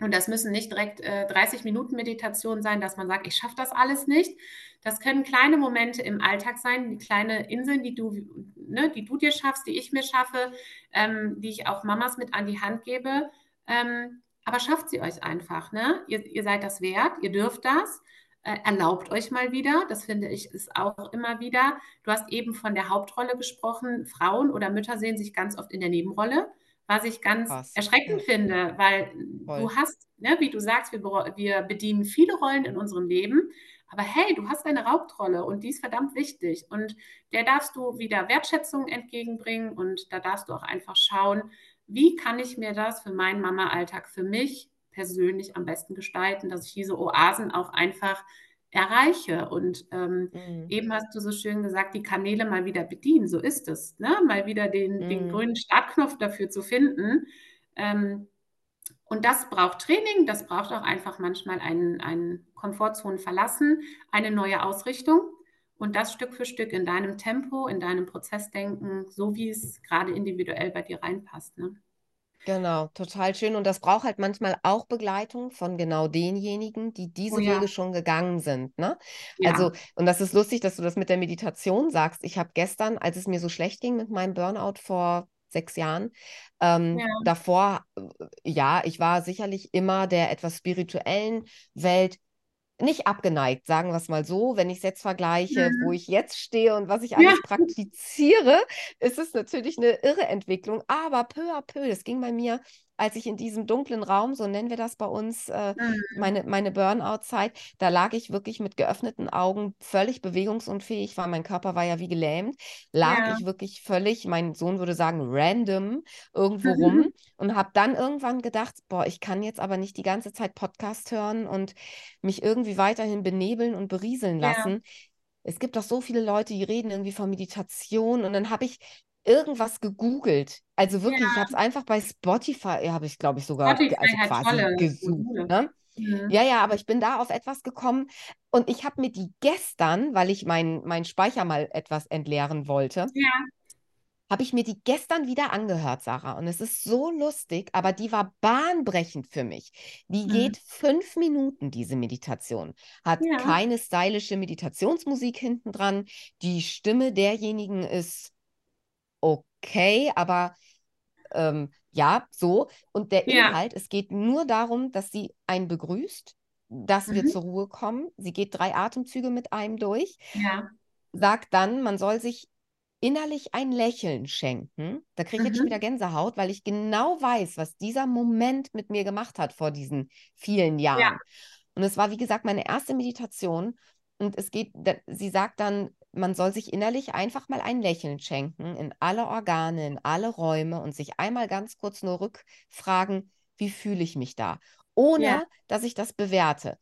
Und das müssen nicht direkt äh, 30 Minuten Meditation sein, dass man sagt, ich schaffe das alles nicht. Das können kleine Momente im Alltag sein, die kleine Inseln, die du, ne, die du dir schaffst, die ich mir schaffe, ähm, die ich auch Mamas mit an die Hand gebe. Ähm, aber schafft sie euch einfach. Ne? Ihr, ihr seid das wert, ihr dürft das. Äh, erlaubt euch mal wieder. Das finde ich ist auch immer wieder. Du hast eben von der Hauptrolle gesprochen. Frauen oder Mütter sehen sich ganz oft in der Nebenrolle was ich ganz Krass. erschreckend finde, weil Voll. du hast, ne, wie du sagst, wir, wir bedienen viele Rollen in unserem Leben, aber hey, du hast eine Hauptrolle und die ist verdammt wichtig und der darfst du wieder Wertschätzung entgegenbringen und da darfst du auch einfach schauen, wie kann ich mir das für meinen Mama-Alltag für mich persönlich am besten gestalten, dass ich diese Oasen auch einfach erreiche. Und ähm, mhm. eben hast du so schön gesagt, die Kanäle mal wieder bedienen. So ist es. Ne? Mal wieder den, mhm. den grünen Startknopf dafür zu finden. Ähm, und das braucht Training, das braucht auch einfach manchmal einen, einen Komfortzonen verlassen, eine neue Ausrichtung und das Stück für Stück in deinem Tempo, in deinem Prozessdenken, so wie es gerade individuell bei dir reinpasst. Ne? Genau, total schön. Und das braucht halt manchmal auch Begleitung von genau denjenigen, die diese oh ja. Wege schon gegangen sind. Ne? Ja. Also, und das ist lustig, dass du das mit der Meditation sagst. Ich habe gestern, als es mir so schlecht ging mit meinem Burnout vor sechs Jahren, ähm, ja. davor, äh, ja, ich war sicherlich immer der etwas spirituellen Welt nicht abgeneigt, sagen wir es mal so. Wenn ich es jetzt vergleiche, mhm. wo ich jetzt stehe und was ich alles ja. praktiziere, ist es natürlich eine irre Entwicklung. Aber peu à peu, das ging bei mir als ich in diesem dunklen Raum, so nennen wir das bei uns, äh, mhm. meine, meine Burnout-Zeit, da lag ich wirklich mit geöffneten Augen völlig bewegungsunfähig, weil mein Körper war ja wie gelähmt, lag ja. ich wirklich völlig, mein Sohn würde sagen, random irgendwo mhm. rum <laughs> und habe dann irgendwann gedacht, boah, ich kann jetzt aber nicht die ganze Zeit Podcast hören und mich irgendwie weiterhin benebeln und berieseln lassen. Ja. Es gibt doch so viele Leute, die reden irgendwie von Meditation und dann habe ich irgendwas gegoogelt. Also wirklich, ja. ich habe es einfach bei Spotify, habe ich glaube ich sogar Spotify also quasi gesucht. Ne? Mhm. Ja, ja, aber ich bin da auf etwas gekommen und ich habe mir die gestern, weil ich meinen mein Speicher mal etwas entleeren wollte, ja. habe ich mir die gestern wieder angehört, Sarah. Und es ist so lustig, aber die war bahnbrechend für mich. Die mhm. geht fünf Minuten, diese Meditation. Hat ja. keine stylische Meditationsmusik hinten dran. Die Stimme derjenigen ist okay, aber ähm, ja, so. Und der ja. Inhalt, es geht nur darum, dass sie einen begrüßt, dass mhm. wir zur Ruhe kommen. Sie geht drei Atemzüge mit einem durch. Ja. Sagt dann, man soll sich innerlich ein Lächeln schenken. Da kriege ich mhm. jetzt schon mhm. wieder Gänsehaut, weil ich genau weiß, was dieser Moment mit mir gemacht hat vor diesen vielen Jahren. Ja. Und es war, wie gesagt, meine erste Meditation. Und es geht, sie sagt dann, man soll sich innerlich einfach mal ein Lächeln schenken in alle Organe, in alle Räume und sich einmal ganz kurz nur rückfragen, wie fühle ich mich da, ohne ja. dass ich das bewerte.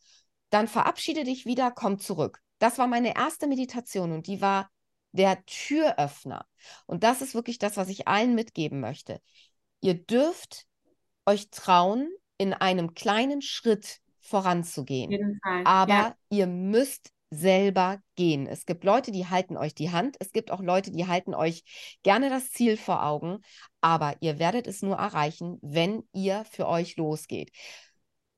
Dann verabschiede dich wieder, komm zurück. Das war meine erste Meditation und die war der Türöffner. Und das ist wirklich das, was ich allen mitgeben möchte. Ihr dürft euch trauen, in einem kleinen Schritt voranzugehen. Aber ja. ihr müsst selber gehen. Es gibt Leute, die halten euch die Hand. Es gibt auch Leute, die halten euch gerne das Ziel vor Augen. Aber ihr werdet es nur erreichen, wenn ihr für euch losgeht.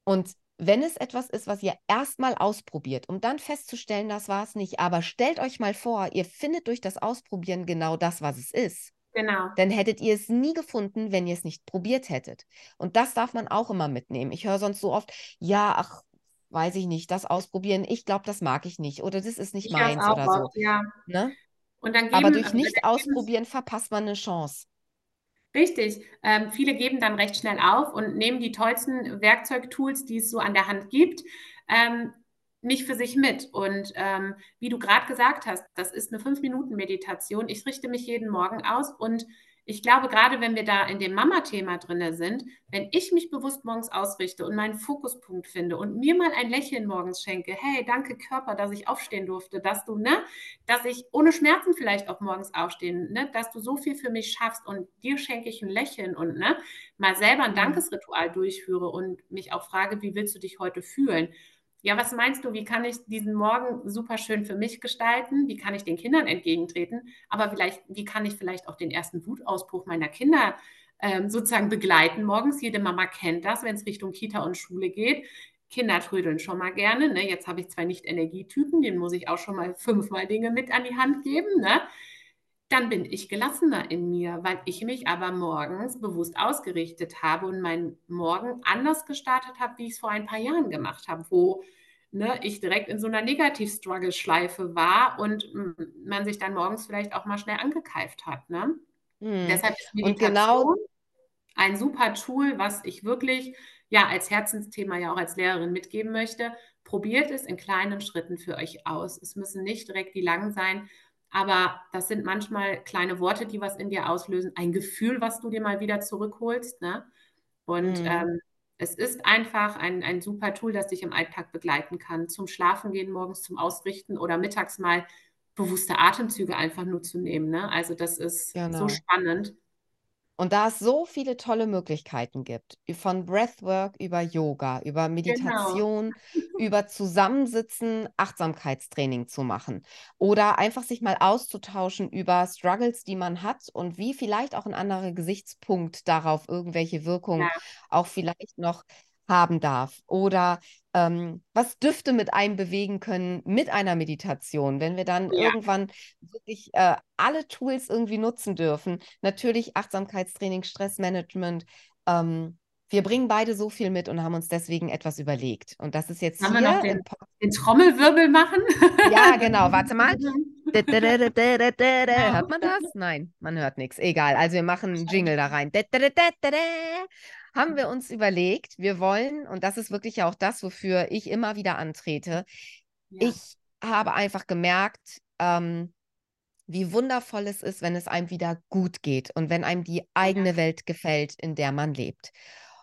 Und wenn es etwas ist, was ihr erstmal ausprobiert, um dann festzustellen, das war es nicht, aber stellt euch mal vor, ihr findet durch das Ausprobieren genau das, was es ist. Genau. Dann hättet ihr es nie gefunden, wenn ihr es nicht probiert hättet. Und das darf man auch immer mitnehmen. Ich höre sonst so oft, ja, ach, weiß ich nicht, das ausprobieren, ich glaube, das mag ich nicht oder das ist nicht ich meins oder so. Ja. Ne? Geben, Aber durch nicht ausprobieren verpasst man eine Chance. Richtig. Ähm, viele geben dann recht schnell auf und nehmen die tollsten Werkzeugtools, die es so an der Hand gibt, ähm, nicht für sich mit. Und ähm, wie du gerade gesagt hast, das ist eine Fünf-Minuten-Meditation. Ich richte mich jeden Morgen aus und ich glaube, gerade wenn wir da in dem Mama-Thema drin sind, wenn ich mich bewusst morgens ausrichte und meinen Fokuspunkt finde und mir mal ein Lächeln morgens schenke, hey, danke Körper, dass ich aufstehen durfte, dass du, ne, dass ich ohne Schmerzen vielleicht auch morgens aufstehen, ne, dass du so viel für mich schaffst und dir schenke ich ein Lächeln und, ne, mal selber ein mhm. Dankesritual durchführe und mich auch frage, wie willst du dich heute fühlen? Ja, was meinst du, wie kann ich diesen Morgen super schön für mich gestalten? Wie kann ich den Kindern entgegentreten? Aber vielleicht, wie kann ich vielleicht auch den ersten Wutausbruch meiner Kinder ähm, sozusagen begleiten morgens? Jede Mama kennt das, wenn es Richtung Kita und Schule geht. Kinder trödeln schon mal gerne. Ne? Jetzt habe ich zwei Nicht-Energietypen, denen muss ich auch schon mal fünfmal Dinge mit an die Hand geben. Ne? Dann bin ich gelassener in mir, weil ich mich aber morgens bewusst ausgerichtet habe und meinen Morgen anders gestartet habe, wie ich es vor ein paar Jahren gemacht habe, wo ne, ich direkt in so einer Negativ-Struggle-Schleife war und man sich dann morgens vielleicht auch mal schnell angekeift hat. Ne? Hm. Deshalb ist Meditation genau ein super Tool, was ich wirklich ja als Herzensthema ja auch als Lehrerin mitgeben möchte. Probiert es in kleinen Schritten für euch aus. Es müssen nicht direkt die langen sein, Aber das sind manchmal kleine Worte, die was in dir auslösen, ein Gefühl, was du dir mal wieder zurückholst. Ne? Und Mhm. ähm, es ist einfach ein, ein super Tool, das dich im Alltag begleiten kann. Zum Schlafen gehen morgens, zum Ausrichten oder mittags mal bewusste Atemzüge einfach nur zu nehmen. Ne? Also das ist so Genau. spannend. Und da es so viele tolle Möglichkeiten gibt, von Breathwork über Yoga, über Genau. Meditation, <laughs> über Zusammensitzen, Achtsamkeitstraining zu machen oder einfach sich mal auszutauschen über Struggles, die man hat und wie vielleicht auch ein anderer Gesichtspunkt darauf irgendwelche Wirkungen Ja, auch vielleicht noch haben darf oder ähm, was Düfte mit einem bewegen können mit einer Meditation, wenn wir dann ja. irgendwann wirklich äh, alle Tools irgendwie nutzen dürfen. Natürlich Achtsamkeitstraining, Stressmanagement. Ähm, wir bringen beide so viel mit und haben uns deswegen etwas überlegt. Und das ist jetzt noch hier den, im Podcast. den Trommelwirbel machen? Ja, genau. Warte mal. <laughs> Hört man das? Nein, man hört nichts. Egal. Also wir machen einen Jingle da rein. Haben wir uns überlegt, wir wollen, und das ist wirklich auch das, wofür ich immer wieder antrete, Ja, ich habe einfach gemerkt, ähm, wie wundervoll es ist, wenn es einem wieder gut geht und wenn einem die eigene ja, Welt gefällt, in der man lebt.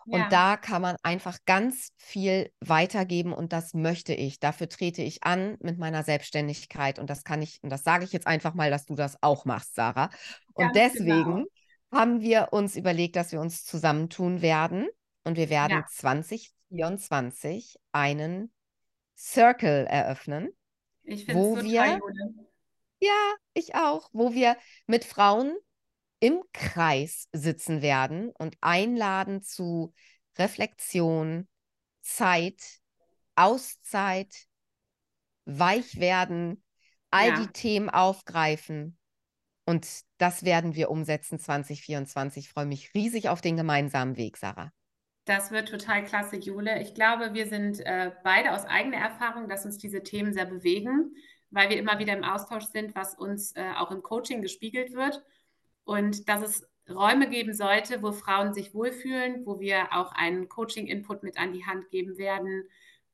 Und ja, da kann man einfach ganz viel weitergeben und das möchte ich. Dafür trete ich an mit meiner Selbstständigkeit und das kann ich, und das sage ich jetzt einfach mal, dass du das auch machst, Sarah. Und ganz genau. Haben wir uns überlegt, dass wir uns zusammentun werden und wir Ja, werden 2024 einen Circle eröffnen, ich finde es wir ja, ich auch. Wo wir mit Frauen im Kreis sitzen werden und einladen zu Reflexion, Zeit, Auszeit, weich werden, all die Ja, Themen aufgreifen. Und das werden wir umsetzen 2024. Ich freue mich riesig auf den gemeinsamen Weg, Sarah. das wird total klasse, Jule. Ich glaube, wir sind äh, beide aus eigener Erfahrung, dass uns diese Themen sehr bewegen, weil wir immer wieder im Austausch sind, was uns äh, auch im Coaching gespiegelt wird. Und dass es Räume geben sollte, wo Frauen sich wohlfühlen, wo wir auch einen Coaching-Input mit an die Hand geben werden,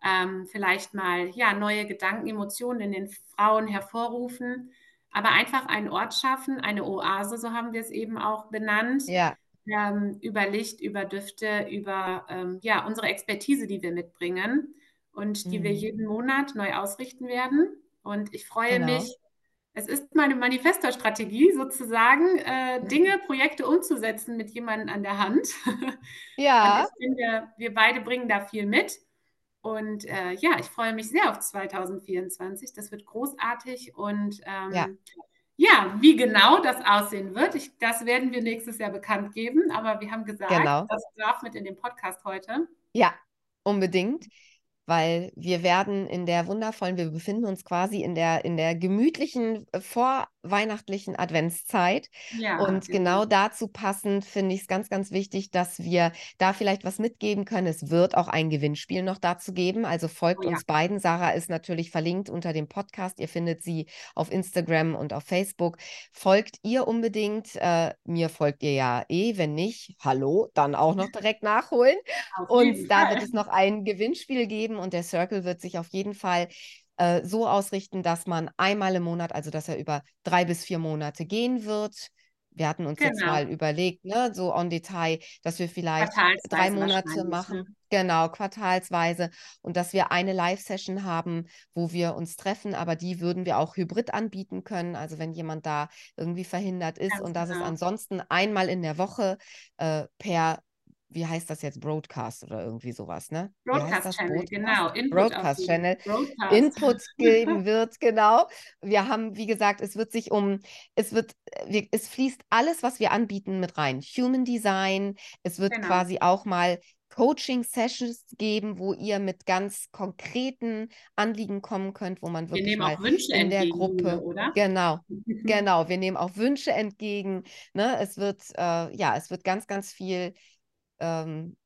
ähm, vielleicht mal ja, neue Gedanken, Emotionen in den Frauen hervorrufen, aber einfach einen Ort schaffen, eine Oase, so haben wir es eben auch benannt, Ja. ähm, über Licht, über Düfte, über ähm, ja, unsere Expertise, die wir mitbringen und die wir Mhm. jeden Monat neu ausrichten werden. Und ich freue Genau. mich, es ist meine Manifestorstrategie sozusagen, äh, Dinge, Projekte umzusetzen mit jemandem an der Hand. <laughs> Ja, finde, wir beide bringen da viel mit. Und äh, ja, ich freue mich sehr auf 2024. Das wird großartig. Und ja, ähm, ja, wie genau das aussehen wird, ich, das werden wir nächstes Jahr bekannt geben. Aber wir haben gesagt, genau. das darf mit in den Podcast heute. Ja, unbedingt. weil wir werden in der wundervollen, wir befinden uns quasi in der, in der gemütlichen äh, vorweihnachtlichen Adventszeit. Ja, Und genau. genau dazu passend finde ich es ganz, ganz wichtig, dass wir da vielleicht was mitgeben können. Es wird auch ein Gewinnspiel noch dazu geben. Also Oh folgt ja, uns beiden. Sarah ist natürlich verlinkt unter dem Podcast. Ihr findet sie auf Instagram und auf Facebook. Folgt ihr unbedingt. Äh, mir folgt ihr ja eh. Wenn nicht, hallo, dann auch noch <laughs> direkt nachholen. Und da wird es noch ein Gewinnspiel geben und der Circle wird sich auf jeden Fall äh, so ausrichten, dass man einmal im Monat, also dass er über drei bis vier Monate gehen wird. Wir hatten uns jetzt Genau. mal überlegt, ne, so on Detail, dass wir vielleicht drei Monate wahrscheinlich. Ne? machen, genau, quartalsweise und dass wir eine Live-Session haben, wo wir uns treffen, aber die würden wir auch hybrid anbieten können, also wenn jemand da irgendwie verhindert ist Ganz und dass es genau. ansonsten einmal in der Woche äh, per wie heißt das jetzt, Broadcast oder irgendwie sowas, ne? Broadcast? Channel, Broadcast? genau. Input Broadcast Channel. Broadcast. Input geben wird, genau. Wir haben, wie gesagt, es wird sich um, es wird, wir, es fließt alles, was wir anbieten, mit rein. Human Design, es wird Genau. quasi auch mal Coaching-Sessions geben, wo ihr mit ganz konkreten Anliegen kommen könnt, wo man Wir wirklich nehmen mal in der Gruppe, oder? genau, <laughs> genau, wir nehmen auch Wünsche entgegen. Ne? Es wird, äh, ja, es wird ganz, ganz viel ähm,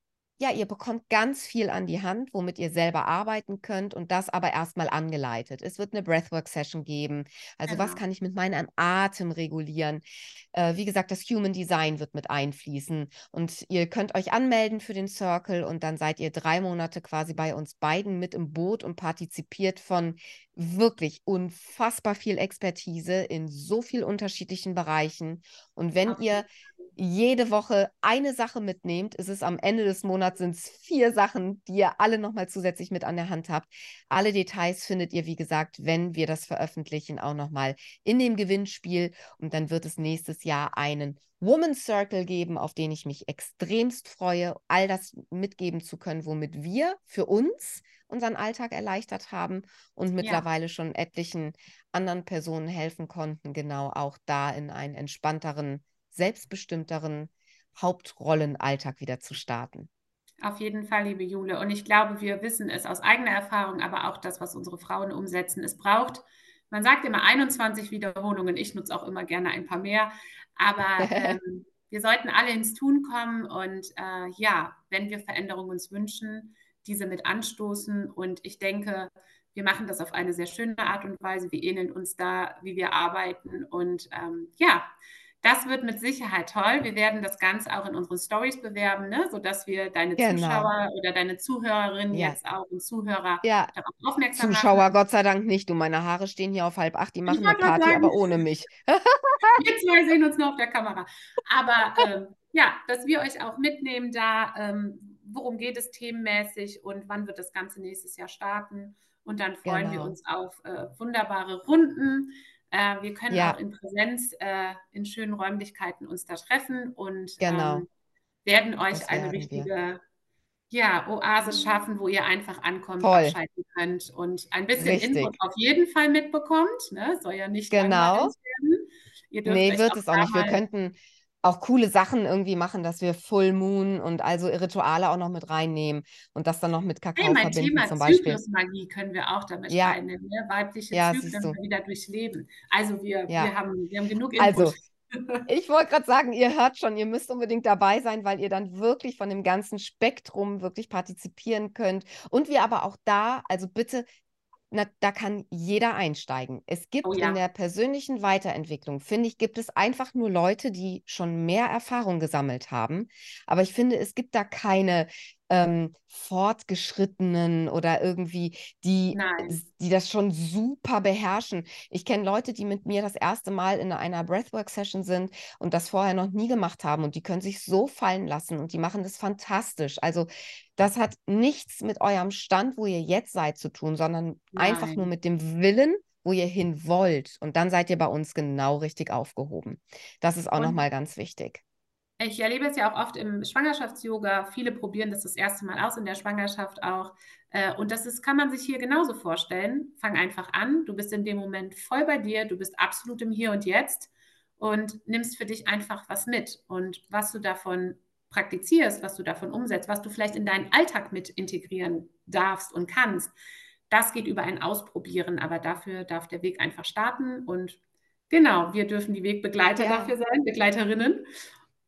ja, ihr bekommt ganz viel an die Hand, womit ihr selber arbeiten könnt und das aber erstmal angeleitet. Es wird eine Breathwork-Session geben. Also genau. was kann ich mit meinem Atem regulieren? Äh, wie gesagt, das Human Design wird mit einfließen und ihr könnt euch anmelden für den Circle und dann seid ihr drei Monate quasi bei uns beiden mit im Boot und partizipiert von wirklich unfassbar viel Expertise in so vielen unterschiedlichen Bereichen. Und wenn okay. ihr jede Woche eine Sache mitnehmt, ist es am Ende des Monats sind es vier Sachen, die ihr alle nochmal zusätzlich mit an der Hand habt. Alle Details findet ihr, wie gesagt, wenn wir das veröffentlichen, auch nochmal in dem Gewinnspiel. Und dann wird es nächstes Jahr einen Woman Circle geben, auf den ich mich extremst freue, all das mitgeben zu können, womit wir für uns unseren Alltag erleichtert haben und mittlerweile ja. schon etlichen anderen Personen helfen konnten, genau auch da in einen entspannteren selbstbestimmteren Hauptrollenalltag wieder zu starten. Auf jeden Fall, liebe Jule. Und ich glaube, wir wissen es aus eigener Erfahrung, aber auch das, was unsere Frauen umsetzen. Es braucht, man sagt immer 21 Wiederholungen. Ich nutze auch immer gerne ein paar mehr. Aber <laughs> ähm, wir sollten alle ins Tun kommen und äh, ja, wenn wir Veränderungen uns wünschen, diese mit anstoßen. Und ich denke, wir machen das auf eine sehr schöne Art und Weise. Wir ähneln uns da, wie wir arbeiten. Und ähm, ja, das wird mit Sicherheit toll. Wir werden das Ganze auch in unseren Stories bewerben, ne? sodass wir deine genau. Zuschauer oder deine Zuhörerinnen ja. jetzt auch und Zuhörer ja. darauf aufmerksam Zuschauer, machen. Gott sei Dank nicht. Du, meine Haare stehen hier auf halb acht, die machen eine Party, sagen. aber ohne mich. <laughs> wir zwei sehen uns nur auf der Kamera. Aber ähm, ja, dass wir euch auch mitnehmen da, ähm, worum geht es themenmäßig und wann wird das Ganze nächstes Jahr starten. Und dann freuen genau. wir uns auf äh, wunderbare Runden äh, wir können ja. auch in Präsenz äh, in schönen Räumlichkeiten uns da treffen und genau. ähm, werden euch eine richtige ja, Oase schaffen, wo ihr einfach ankommt, Toll. abschalten könnt und ein bisschen Richtig. Input auf jeden Fall mitbekommt. Ne? Soll ja nicht genau. werden. Ihr nee, wird es auch nicht. Wir könnten auch coole Sachen irgendwie machen, dass wir Full Moon und also Rituale auch noch mit reinnehmen und das dann noch mit Kakao hey, mein verbinden Thema zum Beispiel. Zyklusmagie können wir auch damit ja. reinnehmen, ne? weibliche ja, Zyklen wieder durchleben. Also wir, ja. wir, haben, wir haben genug Input. Also, <laughs> ich wollte gerade sagen, ihr hört schon, ihr müsst unbedingt dabei sein, weil ihr dann wirklich von dem ganzen Spektrum wirklich partizipieren könnt. Und wir aber auch da, also bitte na, da kann jeder einsteigen. Es gibt oh, ja. in der persönlichen Weiterentwicklung, finde ich, gibt es einfach nur Leute, die schon mehr Erfahrung gesammelt haben. Aber ich finde, es gibt da keine ähm, Fortgeschrittenen oder irgendwie, die, die das schon super beherrschen. Ich kenne Leute, die mit mir das erste Mal in einer Breathwork-Session sind und das vorher noch nie gemacht haben und die können sich so fallen lassen und die machen das fantastisch. Also das hat nichts mit eurem Stand, wo ihr jetzt seid, zu tun, sondern Nein. einfach nur mit dem Willen, wo ihr hin wollt. Und dann seid ihr bei uns genau richtig aufgehoben. Das ist auch nochmal ganz wichtig. Ich erlebe es ja auch oft im Schwangerschafts-Yoga. Viele probieren das das erste Mal aus in der Schwangerschaft auch. Äh, und das ist, kann man sich hier genauso vorstellen. Fang einfach an. Du bist in dem Moment voll bei dir. Du bist absolut im Hier und Jetzt und nimmst für dich einfach was mit. Und was du davon praktizierst, was du davon umsetzt, was du vielleicht in deinen Alltag mit integrieren darfst und kannst, das geht über ein Ausprobieren. Aber dafür darf der Weg einfach starten. Und genau, wir dürfen die Wegbegleiter ja. dafür sein, Begleiterinnen.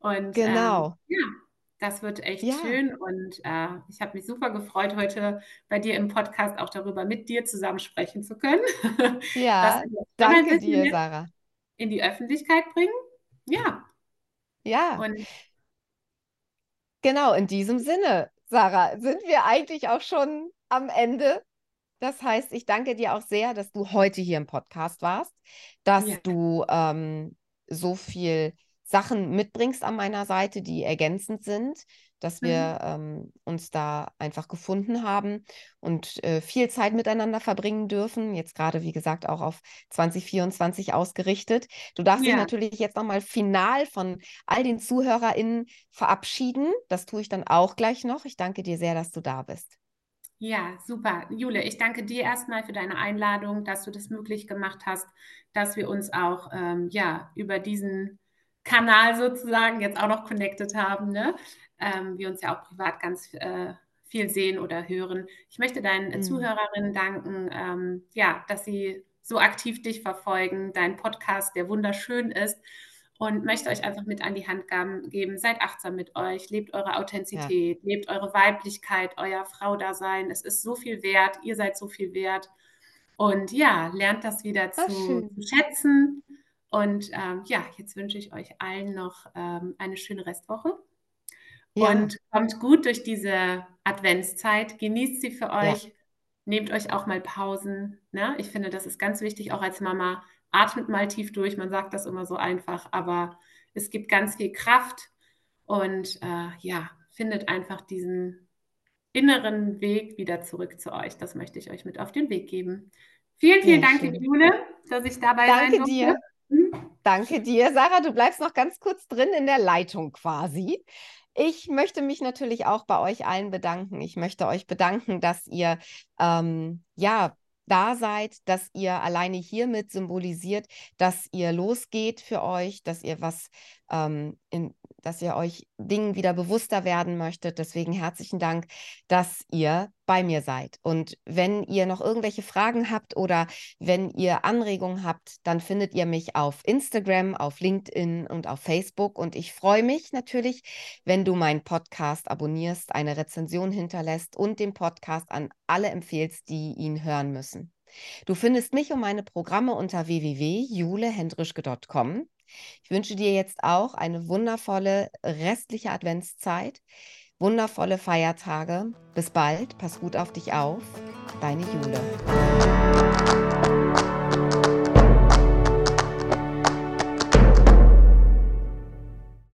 Und genau. Ähm, ja, das wird echt ja. schön und äh, ich habe mich super gefreut, heute bei dir im Podcast auch darüber mit dir zusammen sprechen zu können. <laughs> Ja, danke dir, Sarah. In die Öffentlichkeit bringen. Ja. Ja. Und genau, in diesem Sinne, Sarah, sind wir eigentlich auch schon am Ende. Das heißt, ich danke dir auch sehr, dass du heute hier im Podcast warst, dass ja. du ähm, so viel Sachen mitbringst an meiner Seite, die ergänzend sind, dass wir mhm. ähm, uns da einfach gefunden haben und äh, viel Zeit miteinander verbringen dürfen. Jetzt gerade, wie gesagt, auch auf 2024 ausgerichtet. Du darfst ja. dich natürlich jetzt nochmal final von all den ZuhörerInnen verabschieden. Das tue ich dann auch gleich noch. Ich danke dir sehr, dass du da bist. Ja, super. Jule, ich danke dir erstmal für deine Einladung, dass du das möglich gemacht hast, dass wir uns auch ähm, ja, über diesen Kanal sozusagen jetzt auch noch connected haben, ne? Ähm, wir uns ja auch privat ganz äh, viel sehen oder hören. Ich möchte deinen mhm. Zuhörerinnen danken, ähm, ja, dass sie so aktiv dich verfolgen, dein Podcast, der wunderschön ist und möchte euch einfach mit an die Hand geben. Seid achtsam mit euch, lebt eure Authentizität, ja. lebt eure Weiblichkeit, euer Frau-Dasein. Es ist so viel wert, ihr seid so viel wert. Und ja, lernt das wieder zu, zu, schätzen. Und ähm, ja, jetzt wünsche ich euch allen noch ähm, eine schöne Restwoche. Ja. Und kommt gut durch diese Adventszeit. Genießt sie für euch. Ja. Nehmt euch auch mal Pausen. Ne? Ich finde, das ist ganz wichtig, auch als Mama atmet mal tief durch. Man sagt das immer so einfach, aber es gibt ganz viel Kraft und äh, ja, findet einfach diesen inneren Weg wieder zurück zu euch. Das möchte ich euch mit auf den Weg geben. Vielen, vielen ja, Dank, schön. Jule, dass ich dabei Danke sein durfte. dir. Danke dir. Sarah, du bleibst noch ganz kurz drin in der Leitung quasi. Ich möchte mich natürlich auch bei euch allen bedanken. Ich möchte euch bedanken, dass ihr ähm, ja da seid, dass ihr alleine hiermit symbolisiert, dass ihr losgeht für euch, dass ihr was, ähm, in, dass ihr euch Dingen wieder bewusster werden möchtet. Deswegen herzlichen Dank, dass ihr bei mir seid. Und wenn ihr noch irgendwelche Fragen habt oder wenn ihr Anregungen habt, dann findet ihr mich auf Instagram, auf LinkedIn und auf Facebook. Und ich freue mich natürlich, wenn du meinen Podcast abonnierst, eine Rezension hinterlässt und den Podcast an alle empfehlst, die ihn hören müssen. Du findest mich und meine Programme unter www.julehendrischke.com. Ich wünsche dir jetzt auch eine wundervolle restliche Adventszeit wundervolle Feiertage. Bis bald, pass gut auf dich auf. Deine Jule.